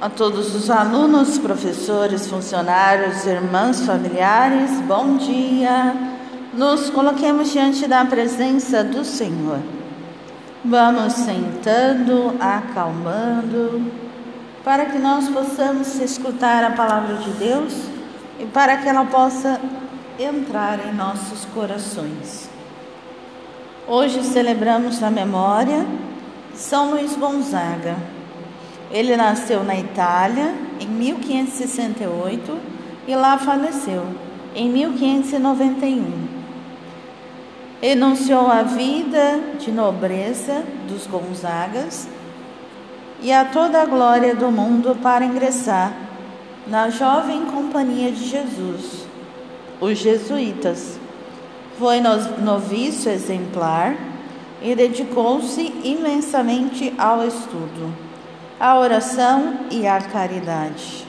A todos os alunos, professores, funcionários, irmãs, familiares, bom dia. Nos coloquemos diante da presença do Senhor. Vamos sentando, acalmando, para que nós possamos escutar a palavra de Deus e para que ela possa entrar em nossos corações. Hoje celebramos a memória São Luís Gonzaga. Ele nasceu na Itália em 1568 e lá faleceu em 1591. Enunciou a vida de nobreza dos Gonzagas e a toda a glória do mundo para ingressar na jovem companhia de Jesus, os jesuítas. Foi noviço exemplar e dedicou-se imensamente ao estudo, à oração e à caridade.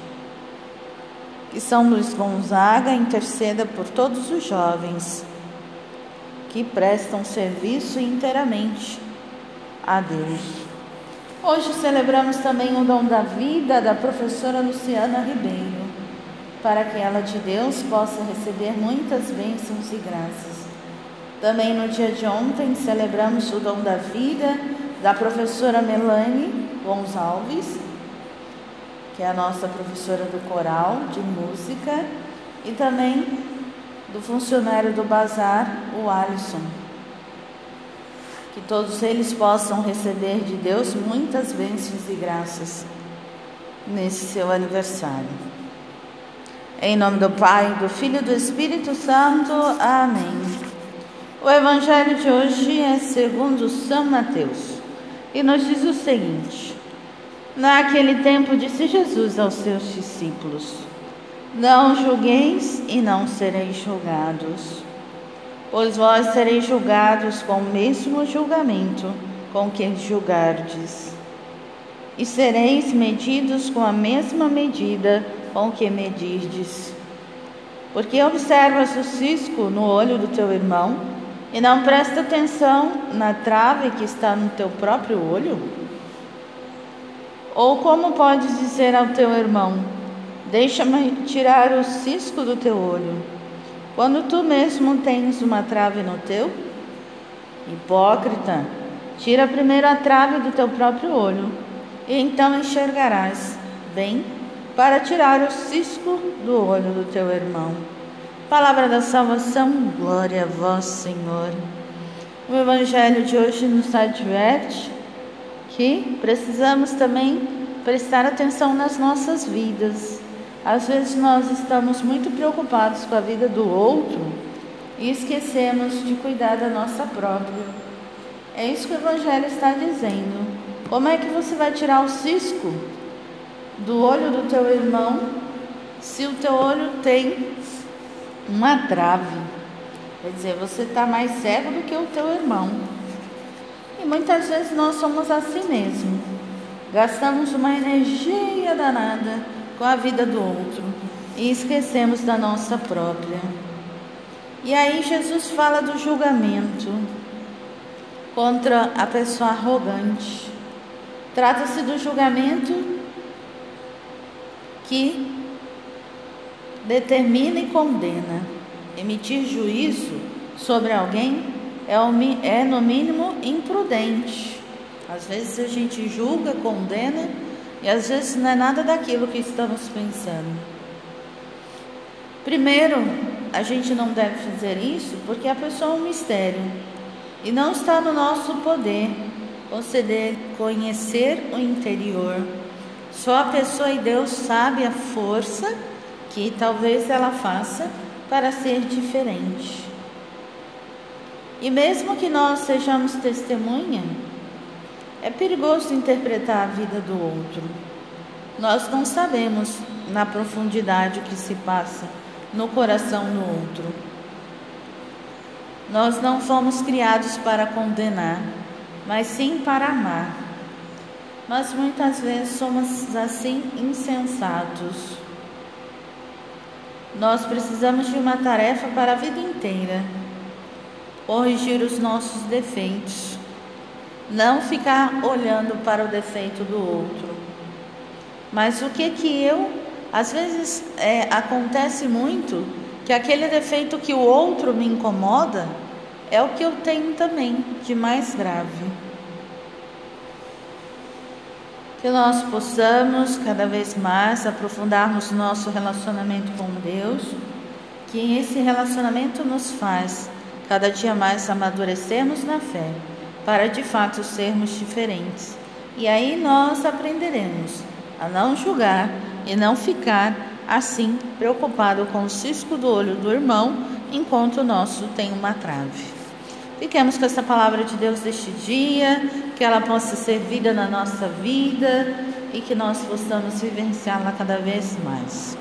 Que São Luís Gonzaga interceda por todos os jovens que prestam serviço inteiramente a Deus. Hoje celebramos também o dom da vida da professora Luciana Ribeiro, para que ela de Deus possa receber muitas bênçãos e graças. Também no dia de ontem celebramos o dom da vida da professora Melanie Gonçalves, que é a nossa professora do coral de música, e também do funcionário do bazar, o Alisson. Que todos eles possam receber de Deus muitas bênçãos e graças nesse seu aniversário. Em nome do Pai, do Filho e do Espírito Santo. Amém. O evangelho de hoje é segundo São Mateus e nos diz o seguinte: Naquele tempo disse Jesus aos seus discípulos: Não julgueis e não sereis julgados, pois vós sereis julgados com o mesmo julgamento com que julgardes, e sereis medidos com a mesma medida com que medirdes. Porque observas o cisco no olho do teu irmão e não presta atenção na trave que está no teu próprio olho? Ou como podes dizer ao teu irmão: Deixa-me tirar o cisco do teu olho, quando tu mesmo tens uma trave no teu? Hipócrita, tira primeiro a trave do teu próprio olho, e então enxergarás bem para tirar o cisco do olho do teu irmão. Palavra da salvação, glória a vós, Senhor. O Evangelho de hoje nos adverte que precisamos também prestar atenção nas nossas vidas. Às vezes nós estamos muito preocupados com a vida do outro e esquecemos de cuidar da nossa própria. É isso que o Evangelho está dizendo. Como é que você vai tirar o cisco do olho do teu irmão se o teu olho tem uma trave. Quer dizer, você está mais cego do que o teu irmão. Muitas vezes nós somos assim mesmo. Gastamos uma energia danada com a vida do outro e esquecemos da nossa própria. E aí Jesus fala do julgamento contra a pessoa arrogante. Trata-se do julgamento que determina e condena. Emitir juízo sobre alguém é, no mínimo imprudente. Às vezes a gente julga, condena e às vezes não é nada daquilo que estamos pensando. Primeiro, a gente não deve fazer isso porque a pessoa é um mistério e não está no nosso poder conceder, conhecer o interior. Só a pessoa e Deus sabe a força que talvez ela faça para ser diferente. E mesmo que nós sejamos testemunha, é perigoso interpretar a vida do outro. Nós não sabemos na profundidade o que se passa no coração do outro. Nós não fomos criados para condenar, mas sim para amar. Mas muitas vezes somos assim insensatos. Nós precisamos de uma tarefa para a vida inteira: corrigir os nossos defeitos, não ficar olhando para o defeito do outro. Mas o que que eu, às vezes é, acontece muito que aquele defeito que o outro me incomoda é o que eu tenho também de mais grave. Que nós possamos cada vez mais aprofundarmos nosso relacionamento com Deus, que esse relacionamento nos faz cada dia mais amadurecermos na fé, para de fato sermos diferentes. E aí nós aprenderemos a não julgar e não ficar assim preocupado com o cisco do olho do irmão, enquanto o nosso tem uma trave. Fiquemos com essa palavra de Deus deste dia, que ela possa ser vida na nossa vida e que nós possamos vivenciá-la cada vez mais.